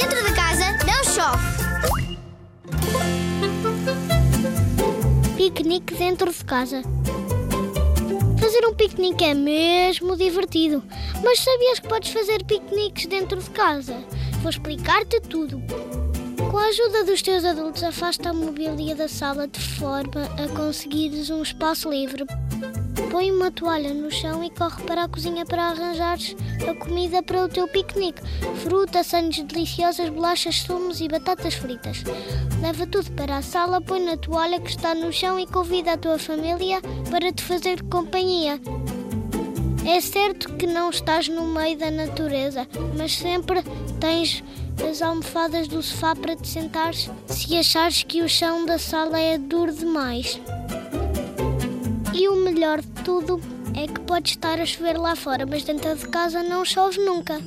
Dentro de casa não chove. Piquenique dentro de casa. Fazer um piquenique é mesmo divertido. Mas sabias que podes fazer piqueniques dentro de casa? Vou explicar-te tudo. Com a ajuda dos teus adultos, afasta a mobília da sala de forma a conseguires um espaço livre. Põe uma toalha no chão e corre para a cozinha para arranjares a comida para o teu piquenique. Fruta, sandes deliciosas, bolachas, sumos e batatas fritas. Leva tudo para a sala, põe na toalha que está no chão e convida a tua família para te fazer companhia. É certo que não estás no meio da natureza, mas sempre tens as almofadas do sofá para te sentares se achares que o chão da sala é duro demais. E o melhor de tudo é que pode estar a chover lá fora, mas dentro de casa não chove nunca.